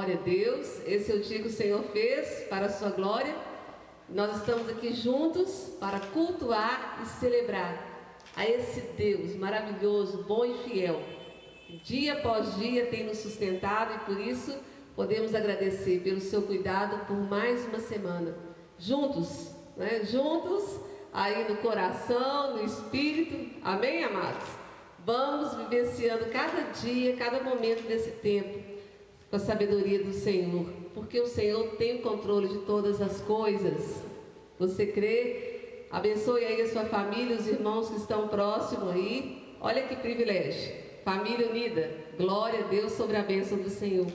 Glória a Deus. Esse é o dia que o Senhor fez para a sua glória. Nós estamos aqui juntos para cultuar e celebrar a esse Deus maravilhoso, bom e fiel. Dia após dia tem nos sustentado e por isso podemos agradecer pelo seu cuidado por mais uma semana. Juntos, né? Juntos, aí no coração, no espírito. Amém, amados? Vamos vivenciando cada dia, cada momento desse tempo com a sabedoria do Senhor, porque o Senhor tem o controle de todas as coisas. Você crê? Abençoe aí a sua família, os irmãos que estão próximos aí. Olha que privilégio. Família unida. Glória a Deus sobre a bênção do Senhor.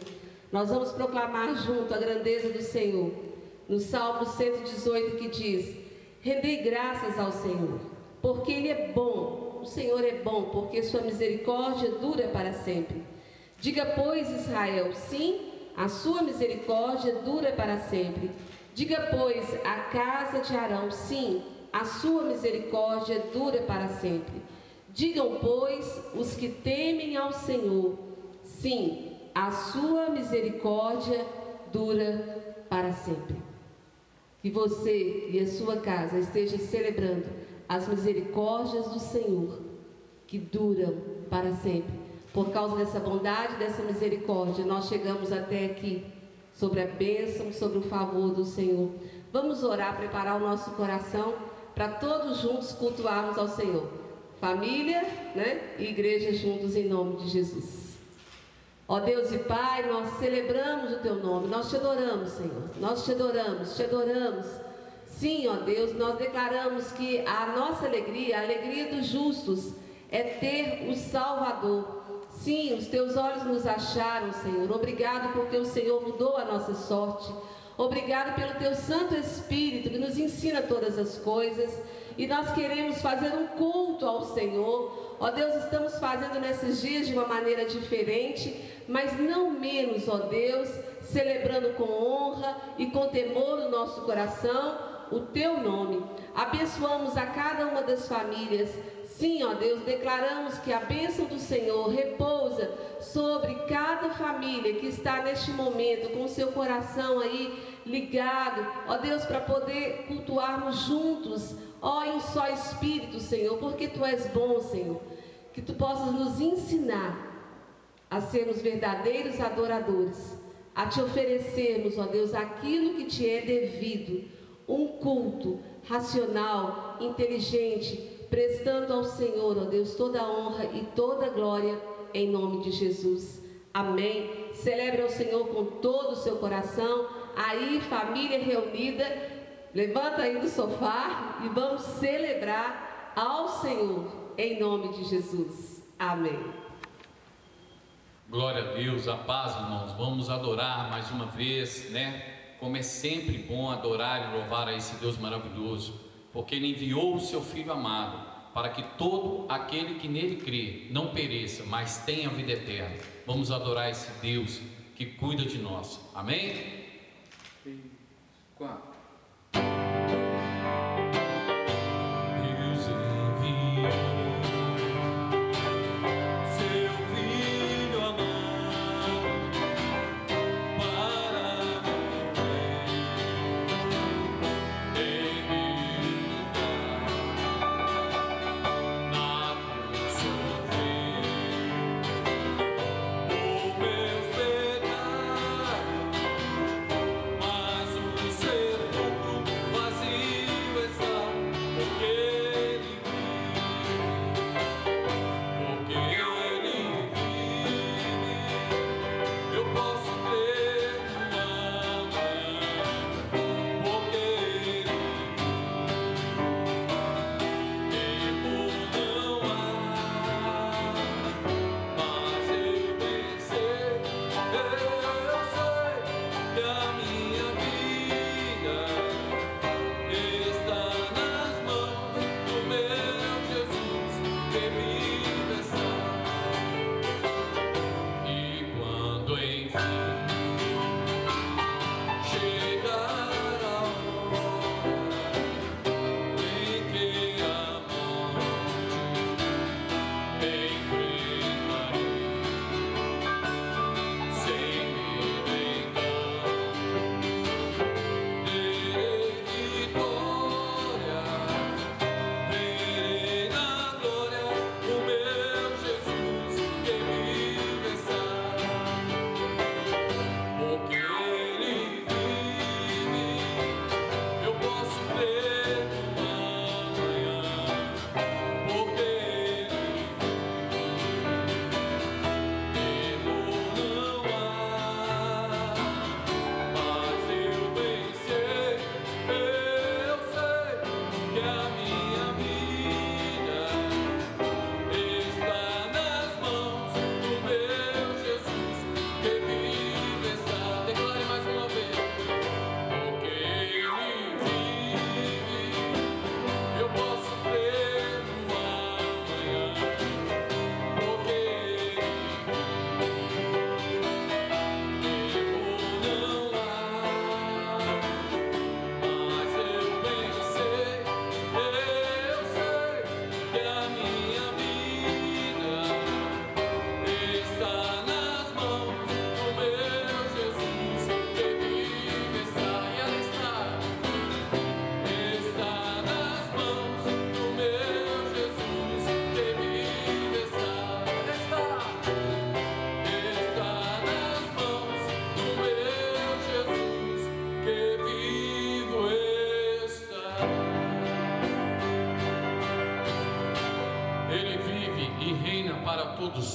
Nós vamos proclamar junto a grandeza do Senhor. No Salmo 118 que diz: Rendei graças ao Senhor, porque Ele é bom. O Senhor é bom, porque Sua misericórdia dura para sempre. Diga, pois, Israel, sim, a sua misericórdia dura para sempre. Diga, pois, a casa de Arão, sim, a sua misericórdia dura para sempre. Digam, pois, os que temem ao Senhor, sim, a sua misericórdia dura para sempre. Que você e a sua casa estejam celebrando as misericórdias do Senhor, que duram para sempre por causa dessa bondade, dessa misericórdia, nós chegamos até aqui, sobre a bênção, sobre o favor do Senhor. Vamos orar, preparar o nosso coração para todos juntos cultuarmos ao Senhor. Família, né? E igreja juntos em nome de Jesus. Ó Deus e Pai, nós celebramos o Teu nome, nós te adoramos, Senhor. Nós te adoramos, te adoramos. Sim, ó Deus, nós declaramos que a nossa alegria, a alegria dos justos, é ter o Salvador. Sim, os teus olhos nos acharam, Senhor. Obrigado porque o Senhor mudou a nossa sorte. Obrigado pelo teu Santo Espírito que nos ensina todas as coisas. E nós queremos fazer um culto ao Senhor. Ó Deus, estamos fazendo nesses dias de uma maneira diferente, mas não menos, ó Deus, celebrando com honra e com temor no nosso coração o teu nome. Abençoamos a cada uma das famílias Sim, ó Deus, declaramos que a bênção do Senhor repousa sobre cada família que está neste momento com seu coração aí ligado, ó Deus, para poder cultuarmos juntos, ó em só espírito, Senhor, porque tu és bom, Senhor. Que tu possas nos ensinar a sermos verdadeiros adoradores, a te oferecermos, ó Deus, aquilo que te é devido, um culto racional, inteligente, prestando ao Senhor, ó Deus, toda a honra e toda a glória em nome de Jesus. Amém. Celebre ao Senhor com todo o seu coração. Aí, família reunida, levanta aí do sofá e vamos celebrar ao Senhor em nome de Jesus. Amém. Glória a Deus, a paz, irmãos. Vamos adorar mais uma vez, né? Como é sempre bom adorar e louvar a esse Deus maravilhoso porque ele enviou o seu Filho amado, para que todo aquele que nele crê não pereça, mas tenha vida eterna. Vamos adorar esse Deus que cuida de nós. Amém? Quatro.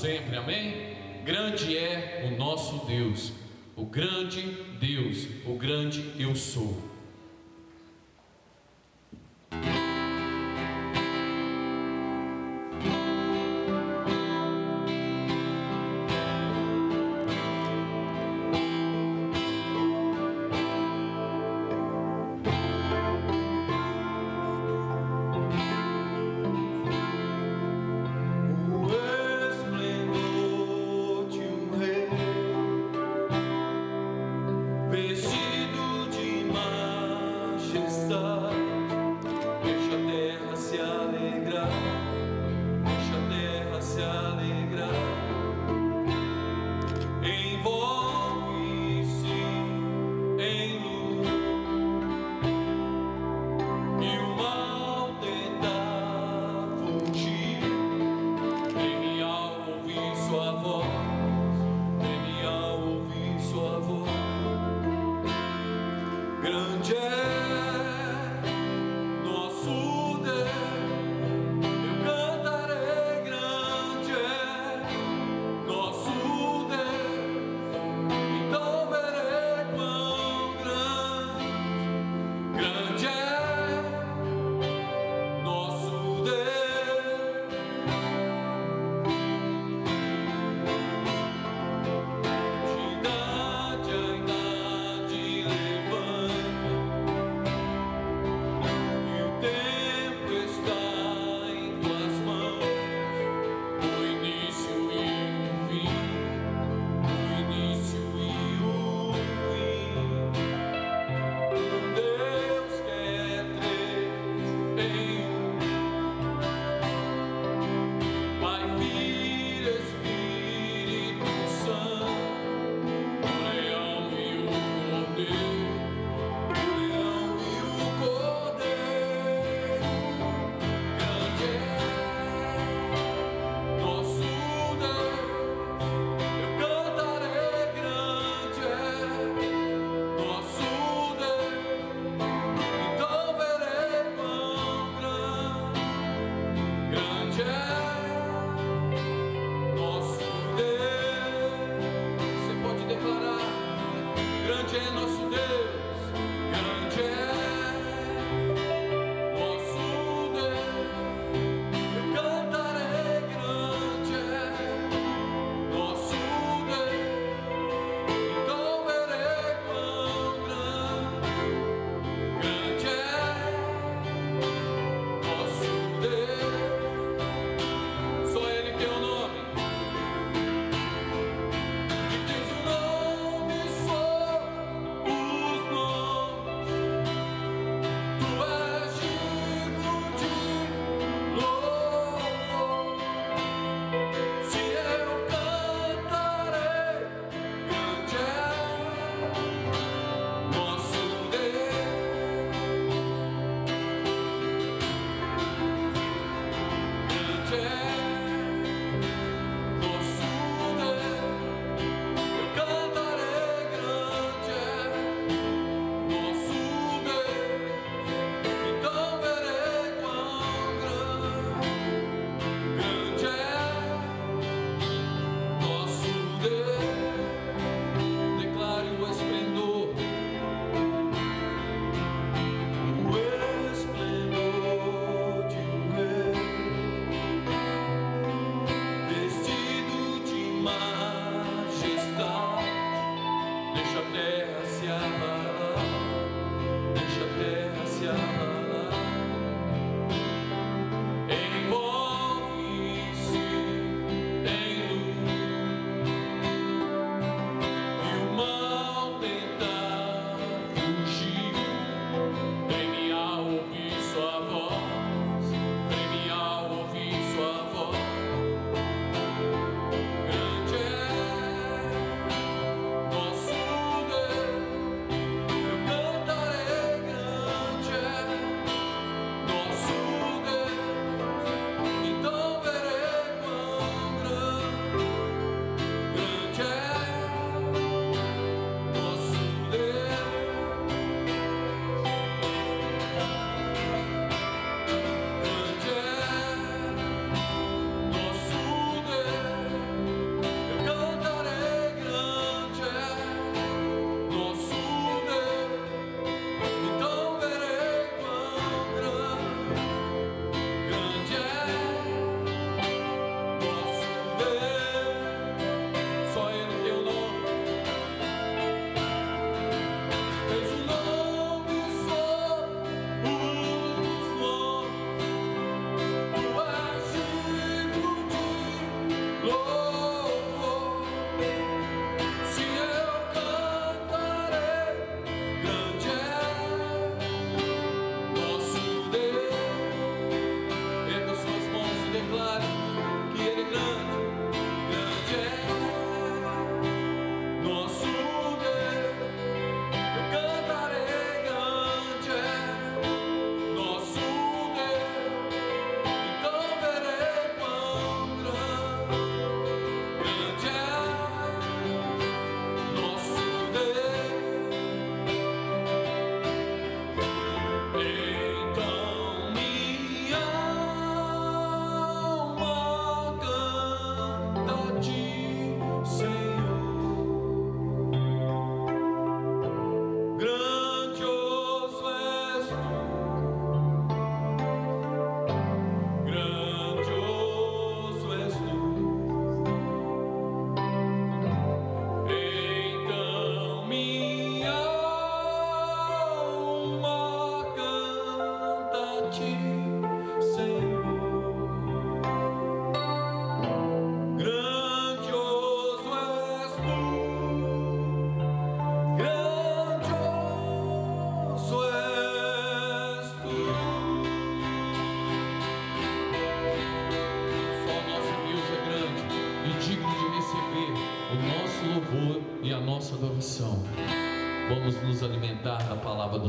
Sempre, amém? Grande é o nosso Deus,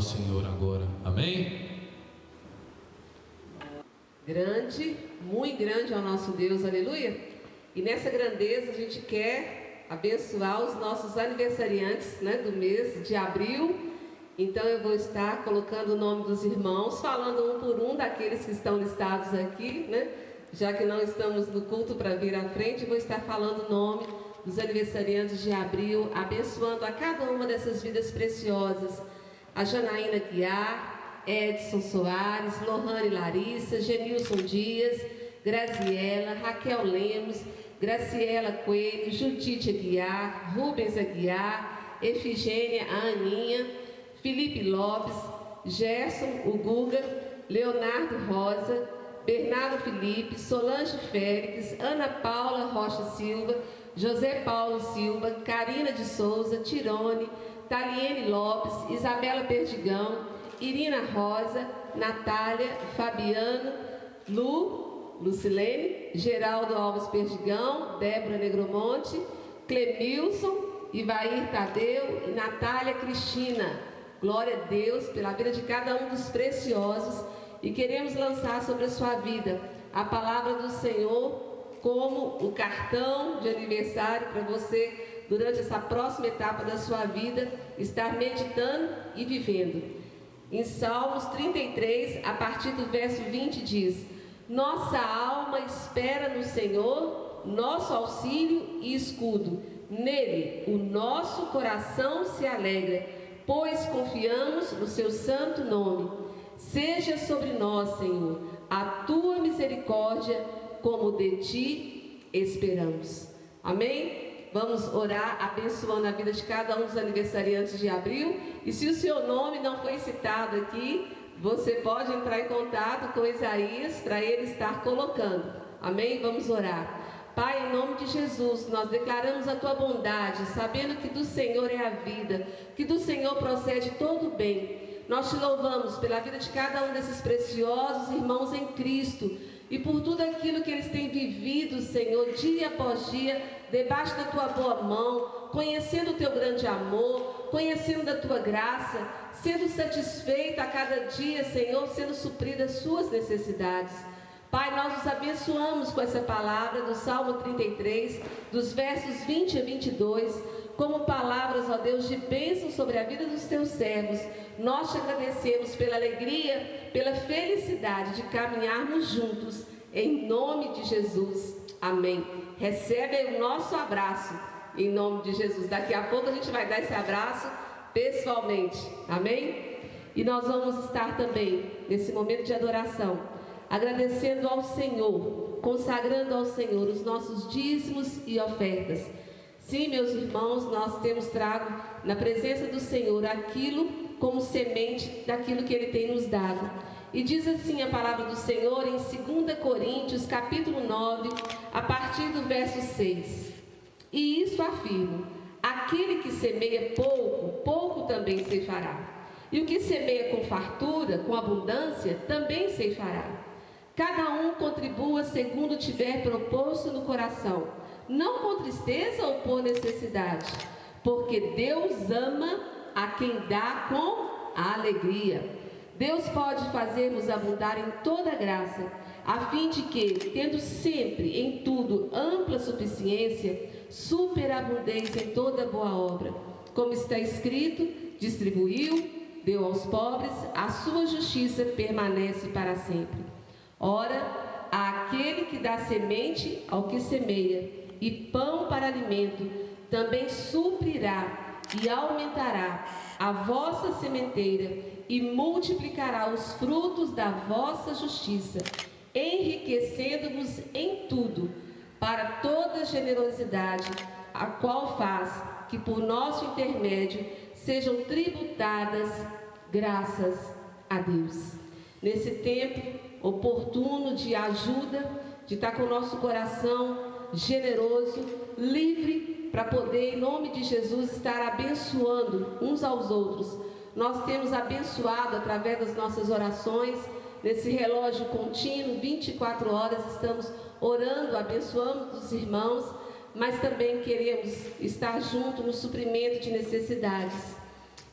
do Senhor agora. Amém? Grande, muito grande é o nosso Deus, aleluia. E nessa grandeza a gente quer abençoar os nossos aniversariantes né, do mês de abril. Então eu vou estar colocando o nome dos irmãos, falando um por um daqueles que estão listados aqui, né? Já que não estamos no culto para vir à frente, vou estar falando o nome dos aniversariantes de abril, abençoando a cada uma dessas vidas preciosas a Janaína Guiar, Edson Soares, Lohane Larissa, Genilson Dias, Graziela, Raquel Lemos, Graciela Coelho, Judite Aguiar, Rubens Aguiar, Efigênia Aninha, Felipe Lopes, Gerson o Guga, Leonardo Rosa, Bernardo Felipe, Solange Félix, Ana Paula Rocha Silva, José Paulo Silva, Karina de Souza, Tirone, Taliene Lopes, Isabela Perdigão, Irina Rosa, Natália, Fabiano, Lu, Lucilene, Geraldo Alves Perdigão, Débora Negromonte, Clemilson, Ivair Tadeu e Natália Cristina. Glória a Deus pela vida de cada um dos preciosos e queremos lançar sobre a sua vida a palavra do Senhor como o cartão de aniversário para você durante essa próxima etapa da sua vida, estar meditando e vivendo. Em Salmos 33, a partir do verso 20, diz: Nossa alma espera no Senhor, nosso auxílio e escudo. Nele o nosso coração se alegra, pois confiamos no seu santo nome. Seja sobre nós, Senhor, a tua misericórdia, como de ti esperamos. Amém? Vamos orar abençoando a vida de cada um dos aniversariantes de abril. E se o seu nome não foi citado aqui, você pode entrar em contato com Isaías para ele estar colocando. Amém? Vamos orar. Pai, em nome de Jesus, nós declaramos a tua bondade, sabendo que do Senhor é a vida, que do Senhor procede todo o bem. Nós te louvamos pela vida de cada um desses preciosos irmãos em Cristo e por tudo aquilo que eles têm vivido, Senhor, dia após dia, debaixo da tua boa mão, conhecendo o teu grande amor, conhecendo da tua graça, sendo satisfeita a cada dia, Senhor, sendo suprida as suas necessidades. Pai, nós os abençoamos com essa palavra do Salmo 33, dos versos 20 a 22, como palavras, ó Deus, de bênção sobre a vida dos teus servos. Nós te agradecemos pela alegria, pela felicidade de caminharmos juntos, em nome de Jesus. Amém. Recebe o nosso abraço, em nome de Jesus. Daqui a pouco a gente vai dar esse abraço pessoalmente. Amém? E nós vamos estar também, nesse momento de adoração, agradecendo ao Senhor, consagrando ao Senhor os nossos dízimos e ofertas. Sim, meus irmãos, nós temos trago na presença do Senhor aquilo como semente daquilo que ele tem nos dado. E diz assim a palavra do Senhor em 2 Coríntios, capítulo 9, a partir do verso 6. E isso afirmo: aquele que semeia pouco, pouco também ceifará. E o que semeia com fartura, com abundância, também ceifará. Cada um contribua segundo tiver proposto no coração, não com tristeza ou por necessidade, porque Deus ama a quem dá com alegria. Deus pode fazer-nos abundar em toda graça, a fim de que, tendo sempre em tudo ampla suficiência, superabundez em toda boa obra. Como está escrito, distribuiu, deu aos pobres, a sua justiça permanece para sempre. Ora, aquele que dá semente ao que semeia e pão para alimento, também suprirá e aumentará a vossa sementeira e multiplicará os frutos da vossa justiça, enriquecendo-vos em tudo, para toda generosidade, a qual faz que por nosso intermédio sejam tributadas graças a Deus. nesse tempo oportuno de ajuda, de estar com o nosso coração generoso, livre, para poder, em nome de Jesus, estar abençoando uns aos outros. Nós temos abençoado através das nossas orações, nesse relógio contínuo, 24 horas, estamos orando, abençoando os irmãos, mas também queremos estar junto no suprimento de necessidades.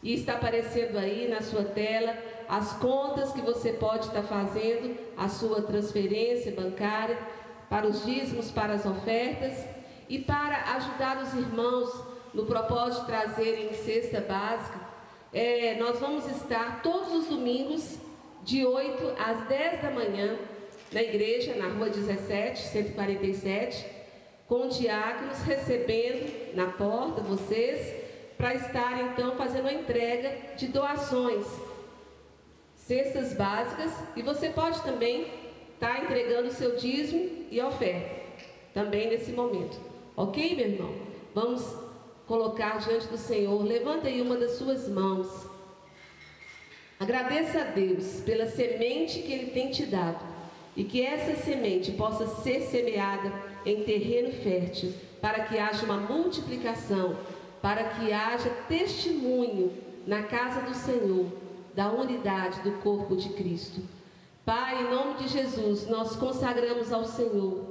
E está aparecendo aí na sua tela as contas que você pode estar fazendo, a sua transferência bancária, para os dízimos, para as ofertas e para ajudar os irmãos no propósito de trazerem cesta básica. É, nós vamos estar todos os domingos, de 8 às 10 da manhã, na igreja, na rua 17, 147, com diáconos recebendo na porta vocês, para estar então fazendo a entrega de doações cestas básicas e você pode também estar tá entregando o seu dízimo e oferta também nesse momento. Ok, meu irmão? Vamos colocar diante do Senhor. Levanta aí uma das suas mãos. Agradeça a Deus pela semente que Ele tem te dado e que essa semente possa ser semeada em terreno fértil para que haja uma multiplicação, para que haja testemunho na casa do Senhor da unidade do corpo de Cristo. Pai, em nome de Jesus, nós consagramos ao Senhor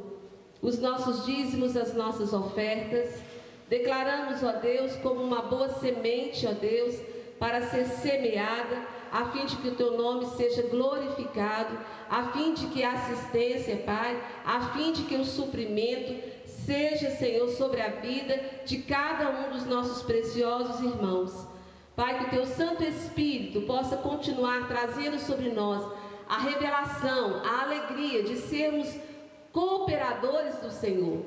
os nossos dízimos, as nossas ofertas. Declaramos, ó Deus, como uma boa semente, ó Deus, para ser semeada, a fim de que o teu nome seja glorificado, a fim de que a assistência, Pai, a fim de que o suprimento seja, Senhor, sobre a vida de cada um dos nossos preciosos irmãos. Pai, que o teu Santo Espírito possa continuar trazendo sobre nós a revelação, a alegria de sermos cooperadores do Senhor,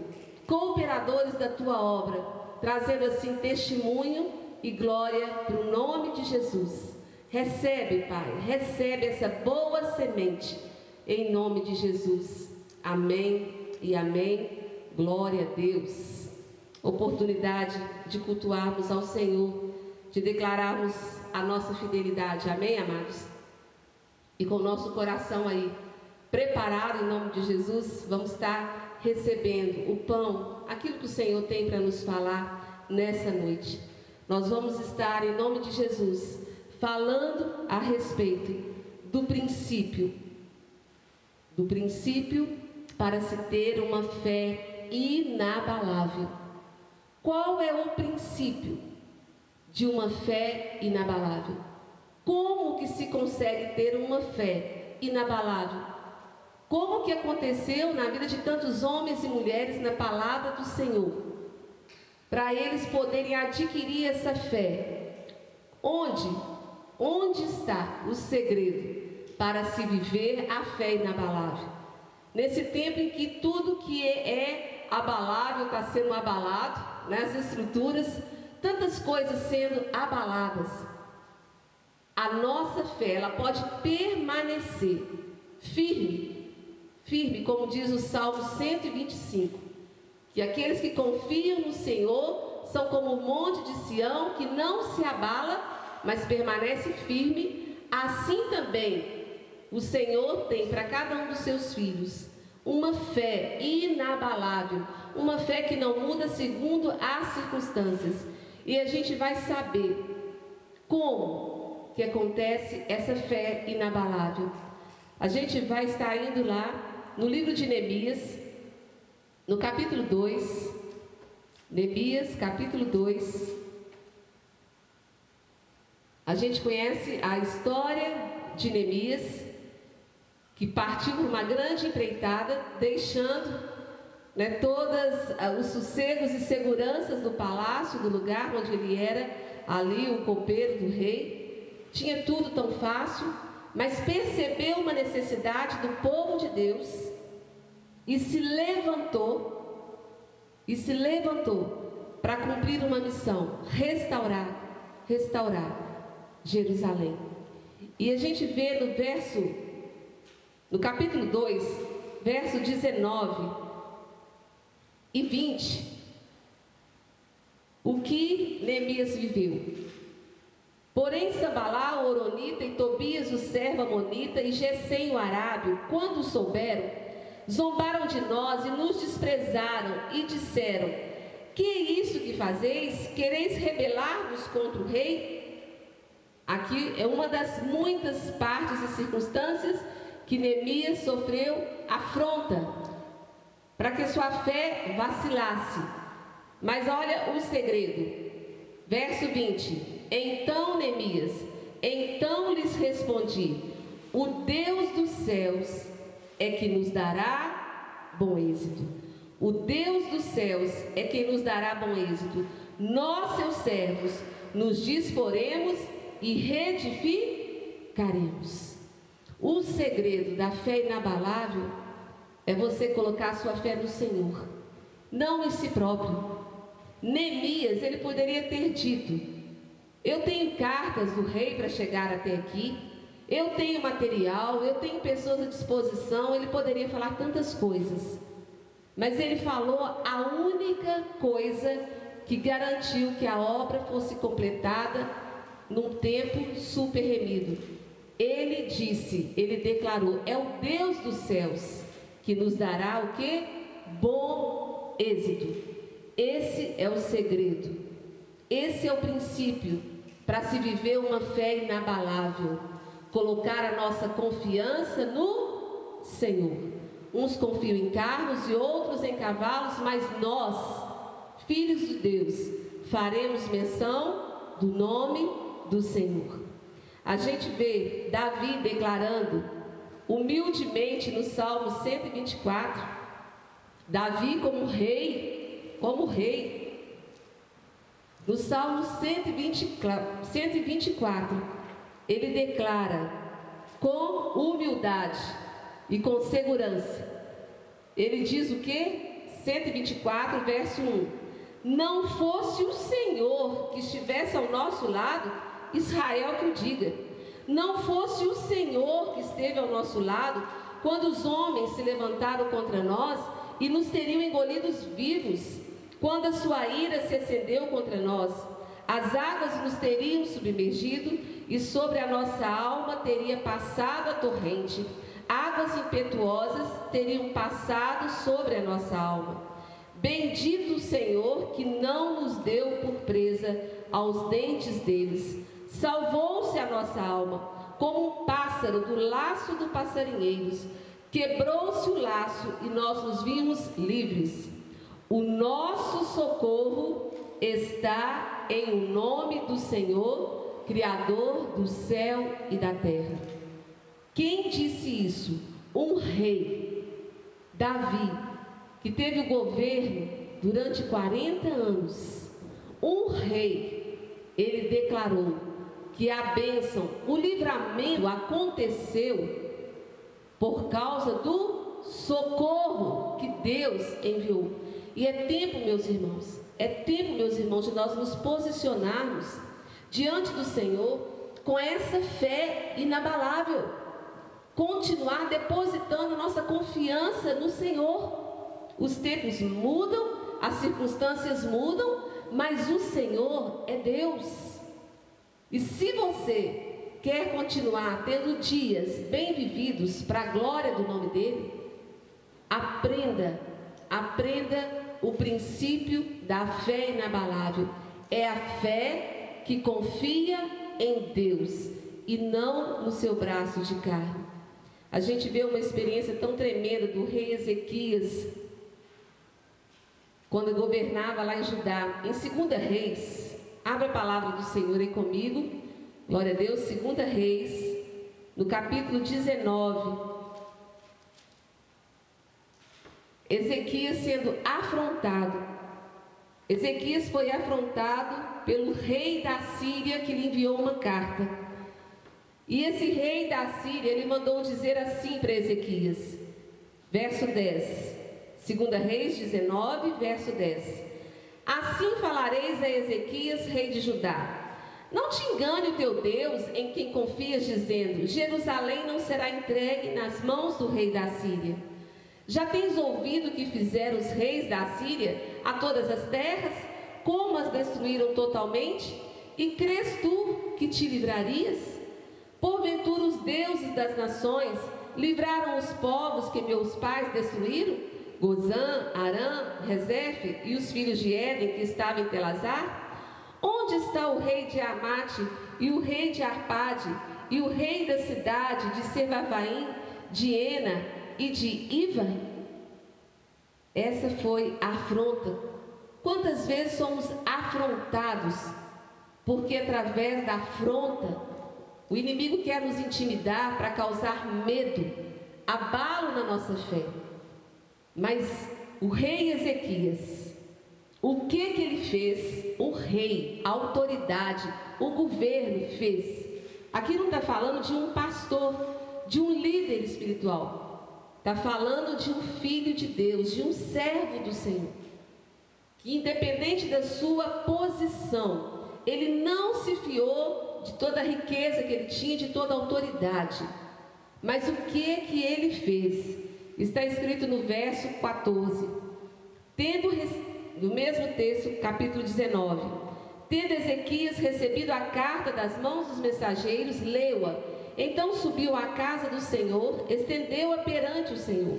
cooperadores da tua obra, trazendo assim testemunho e glória para o nome de Jesus. Recebe, Pai, recebe essa boa semente em nome de Jesus. Amém e amém. Glória a Deus. Oportunidade de cultuarmos ao Senhor de declararmos a nossa fidelidade. Amém, amados? E com o nosso coração aí preparado em nome de Jesus, vamos estar recebendo o pão, aquilo que o Senhor tem para nos falar nessa noite. Nós vamos estar em nome de Jesus falando a respeito do princípio, do princípio para se ter uma fé inabalável. Qual é o princípio? de uma fé inabalável. Como que se consegue ter uma fé inabalável? Como que aconteceu na vida de tantos homens e mulheres na palavra do Senhor? Para eles poderem adquirir essa fé. Onde? Onde está o segredo para se viver a fé inabalável? Nesse tempo em que tudo que é abalável está sendo abalado, né? as estruturas tantas coisas sendo abaladas, a nossa fé ela pode permanecer firme, firme, como diz o Salmo 125, que aqueles que confiam no Senhor são como o monte de Sião que não se abala, mas permanece firme. Assim também o Senhor tem para cada um dos seus filhos uma fé inabalável, uma fé que não muda segundo as circunstâncias. E a gente vai saber como que acontece essa fé inabalável. A gente vai estar indo lá no livro de Neemias, no capítulo 2. Neemias, capítulo 2. A gente conhece a história de Neemias, que partiu por uma grande empreitada, deixando né, todos ah, os sossegos e seguranças do palácio, do lugar onde ele era, ali o copeiro do rei. Tinha tudo tão fácil, mas percebeu uma necessidade do povo de Deus e se levantou, e se levantou para cumprir uma missão: restaurar, restaurar Jerusalém. E a gente vê no verso, no capítulo 2, verso 19, e 20. O que Neemias viveu? Porém, Sambalá, o Oronita, e Tobias, o servo Amonita, e Gesem, o Arábio, quando souberam, zombaram de nós e nos desprezaram, e disseram: Que é isso que fazeis? Quereis rebelar-vos contra o rei? Aqui é uma das muitas partes e circunstâncias que Neemias sofreu afronta, para que sua fé vacilasse. Mas olha o segredo. Verso 20. Então, Neemias, então lhes respondi: O Deus dos céus é que nos dará bom êxito. O Deus dos céus é quem nos dará bom êxito. Nós, seus servos, nos disporemos e reedificaremos. O segredo da fé inabalável é você colocar sua fé no Senhor, não em si próprio. Neemias, ele poderia ter dito: eu tenho cartas do rei para chegar até aqui. Eu tenho material, eu tenho pessoas à disposição. Ele poderia falar tantas coisas. Mas ele falou a única coisa que garantiu que a obra fosse completada num tempo super remido. Ele disse, ele declarou: é o Deus dos céus que nos dará o que? Bom êxito. Esse é o segredo. Esse é o princípio para se viver uma fé inabalável. Colocar a nossa confiança no Senhor. Uns confiam em carros e outros em cavalos, mas nós, filhos de Deus, faremos menção do nome do Senhor. A gente vê Davi declarando humildemente no Salmo 124, Davi como rei, como rei, no Salmo 124, ele declara com humildade e com segurança. Ele diz o que? 124, verso 1: Não fosse o Senhor que estivesse ao nosso lado, Israel que o diga. Não fosse o Senhor que esteve ao nosso lado, quando os homens se levantaram contra nós e nos teriam engolidos vivos quando a sua ira se acendeu contra nós, as águas nos teriam submergido e sobre a nossa alma teria passado a torrente. Águas impetuosas teriam passado sobre a nossa alma. Bendito o Senhor que não nos deu por presa aos dentes deles. Salvou-se a nossa alma, como um pássaro do laço do passarinheiros. Quebrou-se o laço e nós nos vimos livres. O nosso socorro está em o nome do Senhor, Criador do céu e da terra. Quem disse isso? Um rei, Davi, que teve o governo durante 40 anos. Um rei, ele declarou que a bênção, o livramento aconteceu por causa do socorro que Deus enviou. E é tempo, meus irmãos, é tempo, meus irmãos, de nós nos posicionarmos diante do Senhor com essa fé inabalável. Continuar depositando nossa confiança no Senhor. Os tempos mudam, as circunstâncias mudam, mas o Senhor é Deus. E se você quer continuar tendo dias bem vividos para a glória do nome dele, aprenda, aprenda o princípio da fé inabalável. É a fé que confia em Deus e não no seu braço de carne. A gente vê uma experiência tão tremenda do rei Ezequias, quando governava lá em Judá. Em 2 Reis, abre a palavra do Senhor aí comigo. Glória a Deus, 2 Reis, no capítulo 19. Ezequias sendo afrontado. Ezequias foi afrontado pelo rei da Síria que lhe enviou uma carta. E esse rei da Síria, ele mandou dizer assim para Ezequias, verso 10, 2 Reis 19, verso 10: Assim falareis a Ezequias, rei de Judá: Não te engane o teu Deus em quem confias, dizendo: Jerusalém não será entregue nas mãos do rei da Síria. Já tens ouvido que fizeram os reis da Síria a todas as terras, como as destruíram totalmente? E crês tu que te livrarias? Porventura os deuses das nações livraram os povos que meus pais destruíram? Gozã, Arã, Rezefe e os filhos de Éden que estavam em Telazar? Onde está o rei de Amate e o rei de Arpade e o rei da cidade de Servavaim, de Ena e de Ivaim? Essa foi a afronta. Quantas vezes somos afrontados? Porque através da afronta, o inimigo quer nos intimidar para causar medo, abalo na nossa fé. Mas o rei Ezequias, o que que ele fez? O rei, a autoridade, o governo fez. Aqui não está falando de um pastor, de um líder espiritual. Está falando de um filho de Deus, de um servo do Senhor. Que independente da sua posição, ele não se fiou de toda a riqueza que ele tinha, de toda a autoridade. Mas o que que ele fez? Está escrito no verso 14. Tendo no mesmo texto, capítulo 19. Tendo Ezequias recebido a carta das mãos dos mensageiros, leu-a então subiu à casa do Senhor, estendeu-a perante o Senhor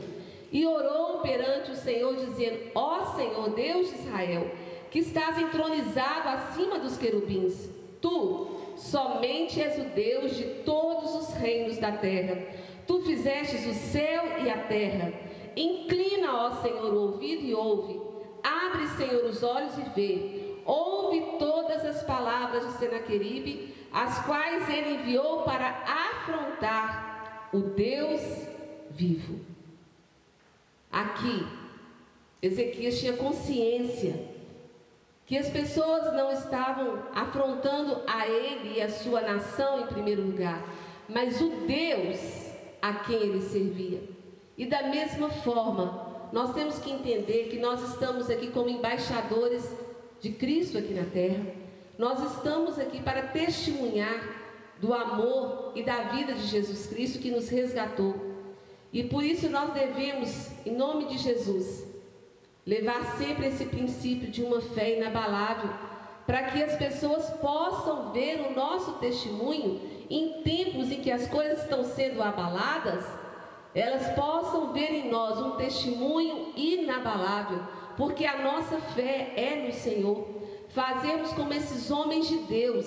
e orou perante o Senhor, dizendo: Ó Senhor, Deus de Israel, que estás entronizado acima dos querubins, tu somente és o Deus de todos os reinos da terra. Tu fizestes o céu e a terra. Inclina, ó Senhor, o ouvido e ouve. Abre, Senhor, os olhos e vê. Ouve todas as palavras de Senaqueribe as quais ele enviou para afrontar o Deus vivo. Aqui, Ezequias tinha consciência que as pessoas não estavam afrontando a ele e a sua nação em primeiro lugar, mas o Deus a quem ele servia. E da mesma forma, nós temos que entender que nós estamos aqui como embaixadores de Cristo aqui na terra. Nós estamos aqui para testemunhar do amor e da vida de Jesus Cristo que nos resgatou. E por isso nós devemos, em nome de Jesus, levar sempre esse princípio de uma fé inabalável, para que as pessoas possam ver o nosso testemunho em tempos em que as coisas estão sendo abaladas, elas possam ver em nós um testemunho inabalável, porque a nossa fé é no Senhor fazermos como esses homens de Deus,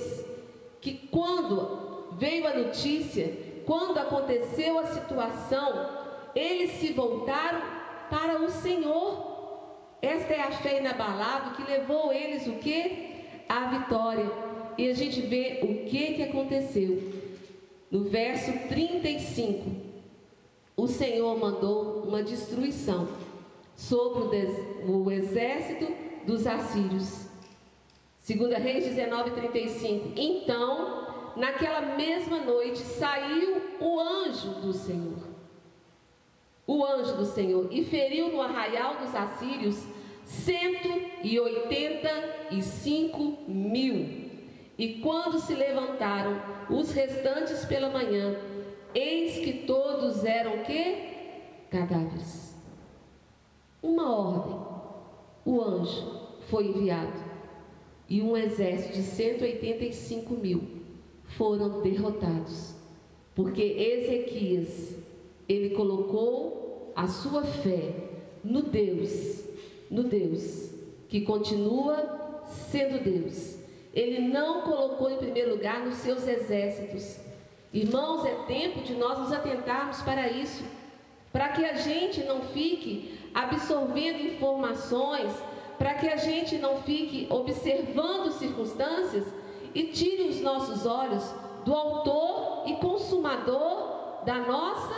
que quando veio a notícia, quando aconteceu a situação, eles se voltaram para o Senhor. Esta é a fé inabalável que levou eles o que? A vitória. E a gente vê o que que aconteceu. No verso 35, o Senhor mandou uma destruição sobre o, exército dos assírios. Segunda Reis 19:35. Então, naquela mesma noite saiu o anjo do Senhor. O anjo do Senhor e feriu no arraial dos assírios 185 mil. E quando se levantaram os restantes pela manhã, eis que todos eram que? Cadáveres. Uma ordem. O anjo foi enviado e um exército de 185 mil foram derrotados, porque Ezequias ele colocou a sua fé no Deus, no Deus que continua sendo Deus. Ele não colocou em primeiro lugar nos seus exércitos. Irmãos, é tempo de nós nos atentarmos para isso, para que a gente não fique absorvendo informações para que a gente não fique observando circunstâncias e tire os nossos olhos do autor e consumador da nossa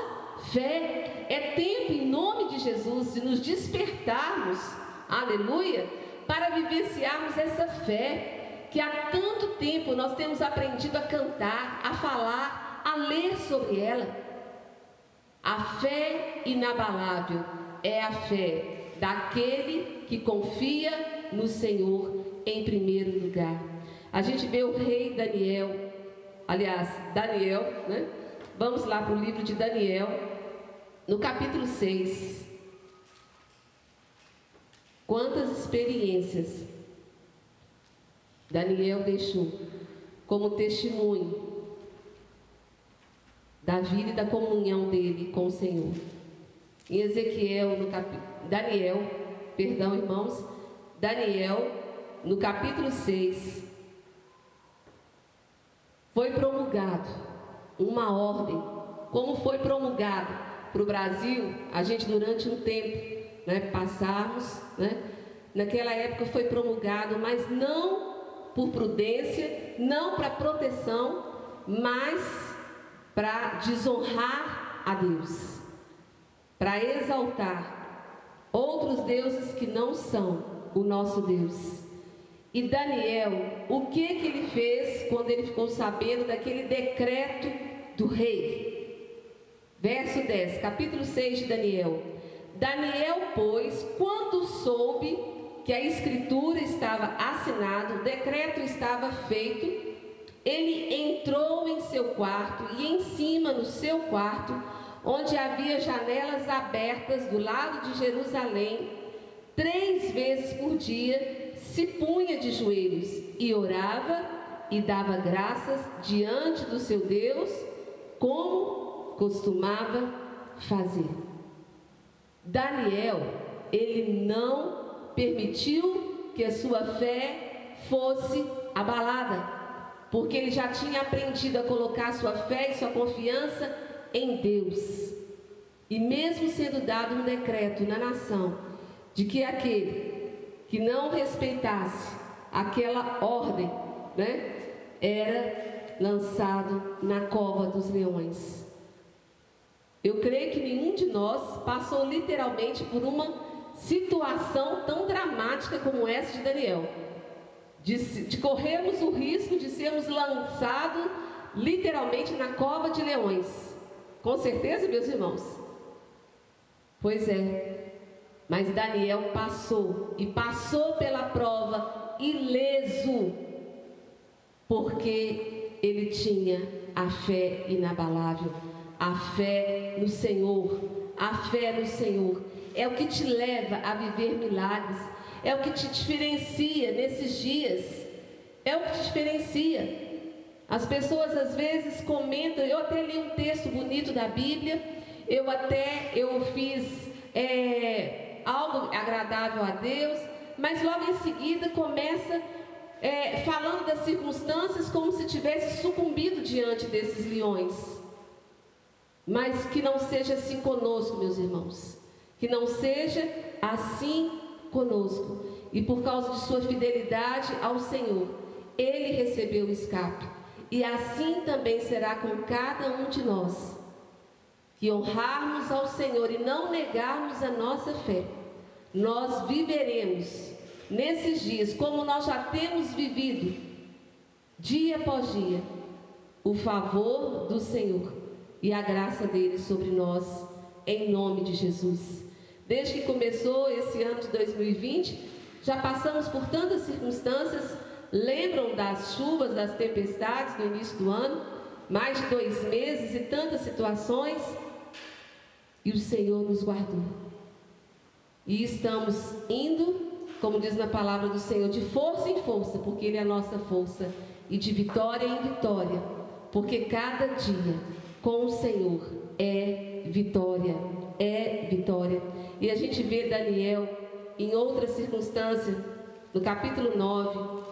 fé. É tempo, em nome de Jesus, de nos despertarmos, aleluia, para vivenciarmos essa fé que há tanto tempo nós temos aprendido a cantar, a falar, a ler sobre ela. A fé inabalável é a fé daquele que confia no Senhor em primeiro lugar. A gente vê o rei Daniel, aliás, Daniel, né? Vamos lá para o livro de Daniel, no capítulo 6. Quantas experiências Daniel deixou. como testemunho da vida e da comunhão dele com o Senhor. Em Ezequiel, no cap... Daniel, perdão, irmãos, Daniel, no capítulo 6, foi promulgado uma ordem, como foi promulgado para o Brasil, a gente durante um tempo, né, passarmos, né, naquela época foi promulgado, mas não por prudência, não para proteção, mas para desonrar a Deus, para exaltar outros deuses que não são o nosso Deus. E Daniel, o que que ele fez quando ele ficou sabendo daquele decreto do rei? Verso 10, capítulo 6 de Daniel. Daniel, pois, quando soube que a escritura estava assinada, o decreto estava feito, ele entrou em seu quarto e em cima no seu quarto, onde havia janelas abertas do lado de Jerusalém, três vezes por dia se punha de joelhos e orava e dava graças diante do seu Deus, como costumava fazer. Daniel, ele não permitiu que a sua fé fosse abalada porque ele já tinha aprendido a colocar sua fé e sua confiança em Deus. E mesmo sendo dado um decreto na nação de que aquele que não respeitasse aquela ordem, né, era lançado na cova dos leões. Eu creio que nenhum de nós passou literalmente por uma situação tão dramática como essa de Daniel de, de o risco de sermos lançados literalmente na cova de leões. Com certeza, meus irmãos? Pois é. Mas Daniel passou e passou pela prova ileso, porque ele tinha a fé inabalável, a fé no Senhor, a fé no Senhor. É o que te leva a viver milagres, é o que te diferencia nesses dias. É o que te diferencia. As pessoas às vezes comentam, eu até li um texto bonito da Bíblia, eu até eu fiz é, algo agradável a Deus, mas logo em seguida começa é, falando das circunstâncias como se tivesse sucumbido diante desses leões. Mas que não seja assim conosco, meus irmãos. Que não seja assim conosco. E por causa de sua fidelidade ao Senhor, ele recebeu o escape. E assim também será com cada um de nós. Que honrarmos ao Senhor e não negarmos a nossa fé, nós viveremos nesses dias, como nós já temos vivido, dia após dia, o favor do Senhor e a graça dele sobre nós, em nome de Jesus. Desde que começou esse ano de 2020, já passamos por tantas circunstâncias. Lembram das chuvas, das tempestades no início do ano? Mais de dois meses e tantas situações. E o Senhor nos guardou. E estamos indo, como diz na palavra do Senhor, de força em força, porque Ele é a nossa força, e de vitória em vitória, porque cada dia com o Senhor é vitória, é vitória. E a gente vê Daniel em outra circunstância, no capítulo 9,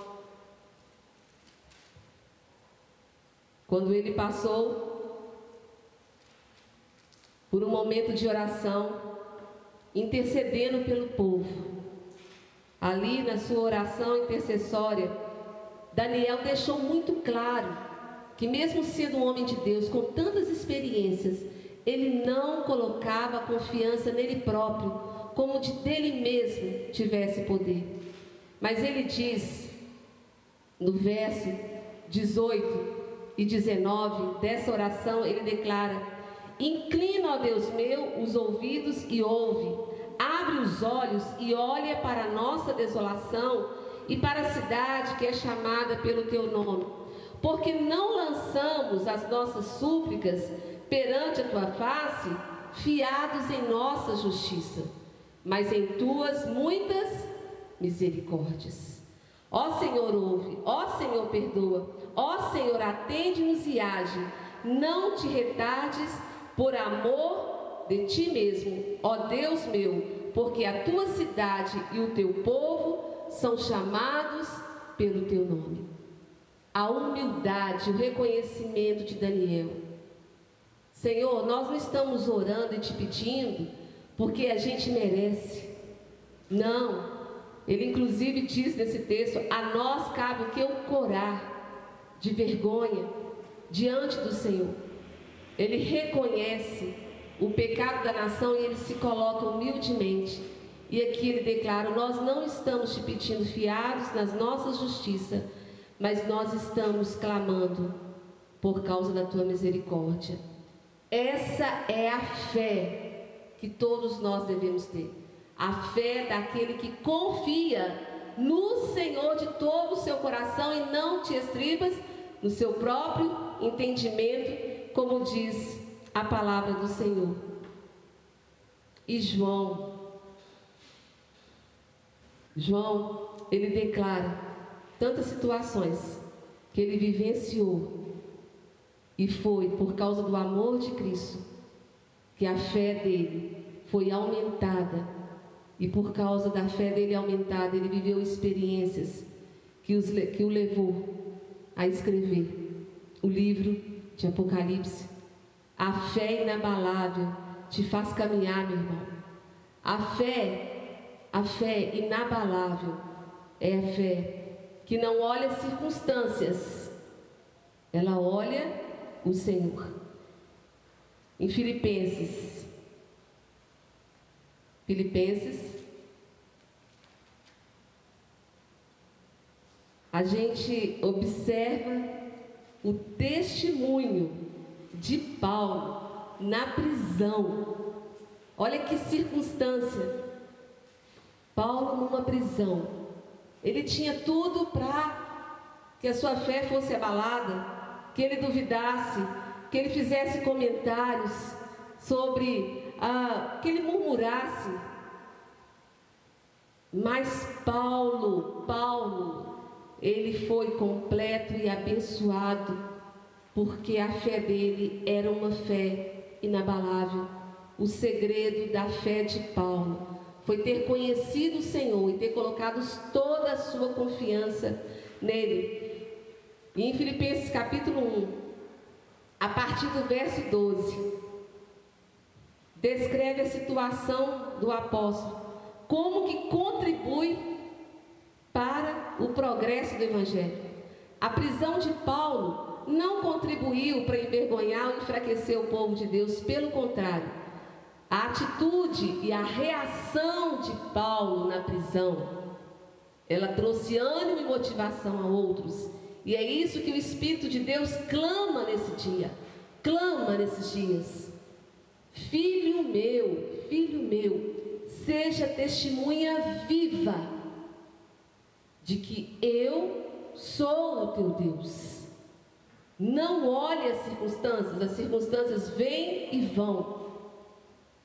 quando ele passou por um momento de oração, intercedendo pelo povo. Ali na sua oração intercessória, Daniel deixou muito claro que, mesmo sendo um homem de Deus, com tantas experiências, ele não colocava confiança nele próprio, como de dele mesmo tivesse poder. Mas ele diz, no verso 18 e 19 dessa oração, ele declara: Inclina, ó Deus meu, os ouvidos e ouve, abre os olhos e olha para a nossa desolação e para a cidade que é chamada pelo teu nome. Porque não lançamos as nossas súplicas perante a tua face, fiados em nossa justiça, mas em tuas muitas misericórdias. Ó Senhor, ouve, ó Senhor, perdoa, Ó Senhor, atende-nos e age. Não te retardes por amor de ti mesmo, ó Deus meu, porque a tua cidade e o teu povo são chamados pelo teu nome. A humildade, o reconhecimento de Daniel. Senhor, nós não estamos orando e te pedindo porque a gente merece. Não. Ele inclusive diz nesse texto: a nós cabe o que? O corar de vergonha diante do Senhor. Ele reconhece o pecado da nação e ele se coloca humildemente. E aqui ele declara: Nós não estamos te pedindo fiados nas nossas justiças, mas nós estamos clamando por causa da tua misericórdia. Essa é a fé que todos nós devemos ter. A fé daquele que confia no Senhor de todo o seu coração e não te estribas no seu próprio entendimento, como diz a palavra do Senhor. E João, João, ele declara tantas situações que ele vivenciou e foi por causa do amor de Cristo que a fé dele foi aumentada e por causa da fé dele aumentada, ele viveu experiências que, os, que o levou a escrever o livro de Apocalipse. A fé inabalável te faz caminhar, meu irmão. A fé, a fé inabalável é a fé que não olha as circunstâncias, ela olha o Senhor. Em Filipenses Filipenses. A gente observa o testemunho de Paulo na prisão. Olha que circunstância. Paulo numa prisão. Ele tinha tudo para que a sua fé fosse abalada, que ele duvidasse, que ele fizesse comentários sobre ah, que ele murmurasse. Mas Paulo, Paulo, ele foi completo e abençoado, porque a fé dele era uma fé inabalável. O segredo da fé de Paulo foi ter conhecido o Senhor e ter colocado toda a sua confiança nele. E em Filipenses capítulo 1, a partir do verso 12, descreve a situação do apóstolo, como que contribui para o progresso do evangelho. A prisão de Paulo não contribuiu para envergonhar ou enfraquecer o povo de Deus, pelo contrário. A atitude e a reação de Paulo na prisão, ela trouxe ânimo e motivação a outros. E é isso que o Espírito de Deus clama nesse dia, clama nesses dias. Filho meu, filho meu, seja testemunha viva de que eu sou o teu Deus. Não olhe as circunstâncias, as circunstâncias vêm e vão.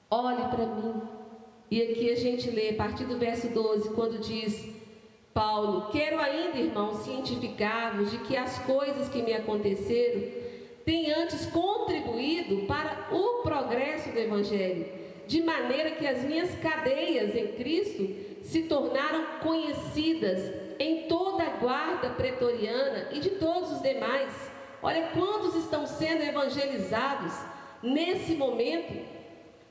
Olhe para mim. E aqui a gente lê a partir do verso 12, quando diz Paulo: Quero ainda, irmãos, cientificar-vos de que as coisas que me aconteceram tem antes contribuído para o progresso do Evangelho, de maneira que as minhas cadeias em Cristo se tornaram conhecidas em toda a guarda pretoriana e de todos os demais. Olha quantos estão sendo evangelizados nesse momento.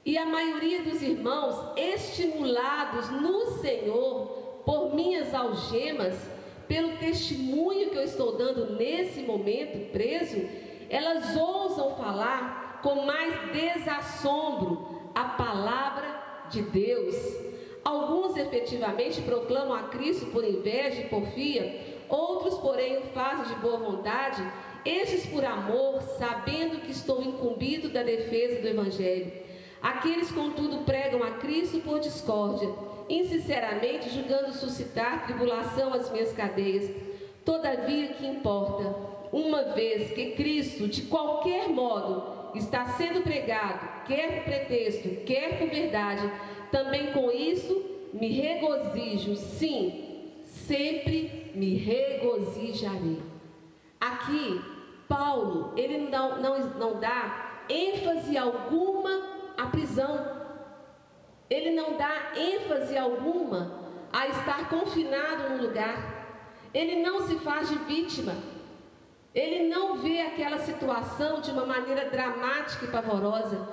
E a maioria dos irmãos, estimulados no Senhor por minhas algemas, pelo testemunho que eu estou dando nesse momento preso, elas ousam falar com mais desassombro a palavra de Deus. Alguns efetivamente proclamam a Cristo por inveja e porfia, outros, porém, o fazem de boa vontade, estes por amor, sabendo que estou incumbido da defesa do Evangelho. Aqueles, contudo, pregam a Cristo por discórdia, insinceramente julgando suscitar tribulação às minhas cadeias. Todavia, que importa? uma vez que Cristo, de qualquer modo, está sendo pregado, quer por pretexto, quer por verdade, também com isso me regozijo, sim, sempre me regozijarei. Aqui, Paulo, ele não, não, não dá ênfase alguma à prisão. Ele não dá ênfase alguma a estar confinado num lugar. Ele não se faz de vítima. Ele não vê aquela situação de uma maneira dramática e pavorosa,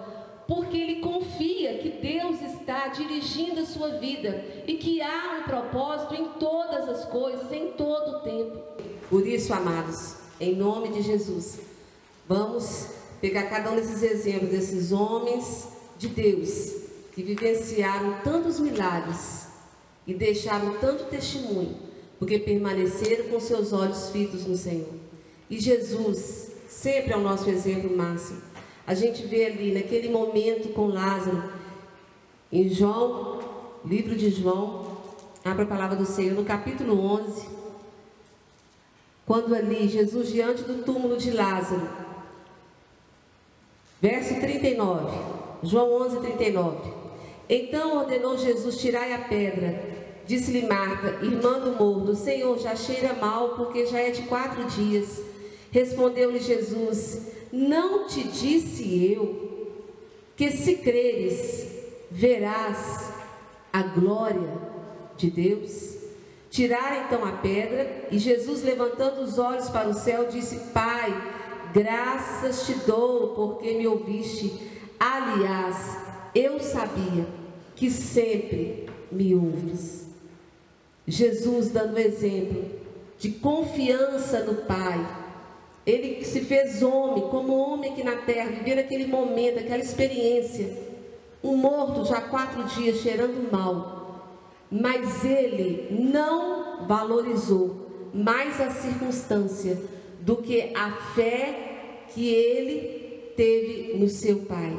porque ele confia que Deus está dirigindo a sua vida e que há um propósito em todas as coisas, em todo o tempo. Por isso, amados, em nome de Jesus, vamos pegar cada um desses exemplos, desses homens de Deus que vivenciaram tantos milagres e deixaram tanto testemunho, porque permaneceram com seus olhos fitos no Senhor. E Jesus sempre é o nosso exemplo máximo. A gente vê ali naquele momento com Lázaro, em João, livro de João, abra a palavra do Senhor, no capítulo 11, quando ali Jesus diante do túmulo de Lázaro, verso 39, João 11, 39. Então ordenou Jesus: Tirai a pedra. Disse-lhe Marta, irmã do morto: Senhor, já cheira mal, porque já é de quatro dias. Respondeu-lhe Jesus: Não te disse eu que se creres, verás a glória de Deus? Tiraram então a pedra e Jesus, levantando os olhos para o céu, disse: Pai, graças te dou porque me ouviste. Aliás, eu sabia que sempre me ouves. Jesus dando exemplo de confiança no Pai ele se fez homem, como homem aqui na terra, viver aquele momento, aquela experiência. Um morto já há quatro dias cheirando mal. Mas ele não valorizou mais a circunstância do que a fé que ele teve no seu pai.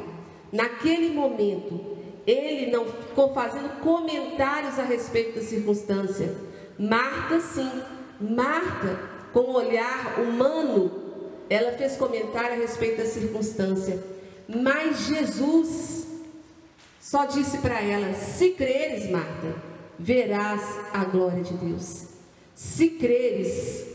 Naquele momento, ele não ficou fazendo comentários a respeito da circunstância. Marta, sim, Marta com um olhar humano, ela fez comentário a respeito da circunstância. Mas Jesus só disse para ela: Se creres, Marta, verás a glória de Deus. Se creres,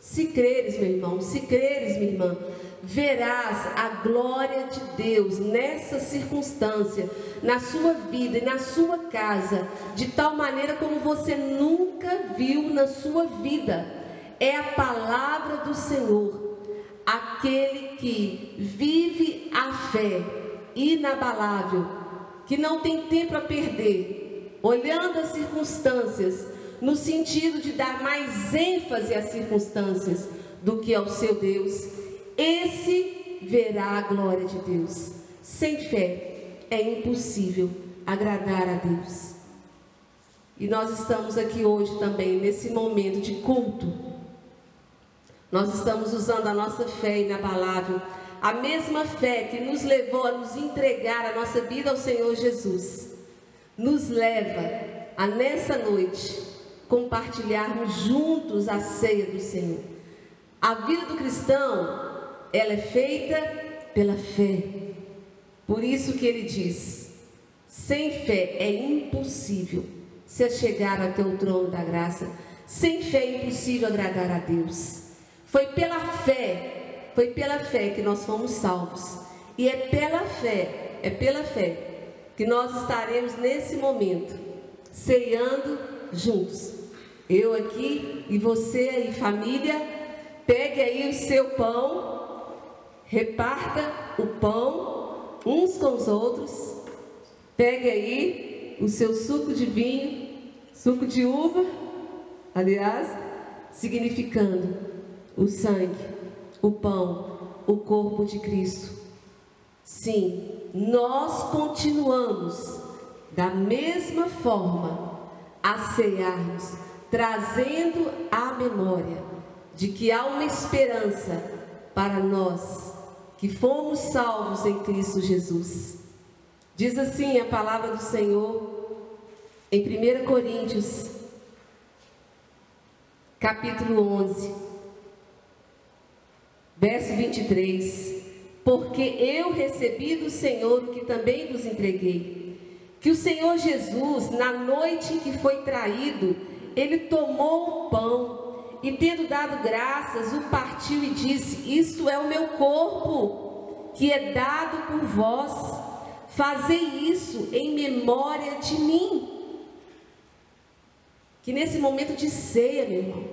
se creres, meu irmão, se creres, minha irmã, verás a glória de Deus nessa circunstância, na sua vida e na sua casa, de tal maneira como você nunca viu na sua vida é a palavra do Senhor, aquele que vive a fé inabalável, que não tem tempo a perder, olhando as circunstâncias, no sentido de dar mais ênfase às circunstâncias do que ao seu Deus, esse verá a glória de Deus. Sem fé é impossível agradar a Deus. E nós estamos aqui hoje também nesse momento de culto nós estamos usando a nossa fé inabalável, a mesma fé que nos levou a nos entregar a nossa vida ao Senhor Jesus, nos leva a nessa noite compartilharmos juntos a ceia do Senhor. A vida do cristão, ela é feita pela fé. Por isso que ele diz: sem fé é impossível se chegar até o trono da graça. Sem fé é impossível agradar a Deus. Foi pela fé, foi pela fé que nós fomos salvos. E é pela fé, é pela fé que nós estaremos nesse momento ceando juntos. Eu aqui e você aí, família, pegue aí o seu pão, reparta o pão uns com os outros. Pegue aí o seu suco de vinho, suco de uva, aliás, significando o sangue, o pão, o corpo de Cristo. Sim, nós continuamos da mesma forma a cearmos, trazendo a memória de que há uma esperança para nós que fomos salvos em Cristo Jesus. Diz assim a palavra do Senhor em 1 Coríntios, capítulo 11 Verso 23: Porque eu recebi do Senhor o que também vos entreguei, que o Senhor Jesus, na noite em que foi traído, ele tomou o pão e tendo dado graças, o partiu e disse: Isto é o meu corpo, que é dado por vós. Fazei isso em memória de mim. Que nesse momento de ceia, meu irmão,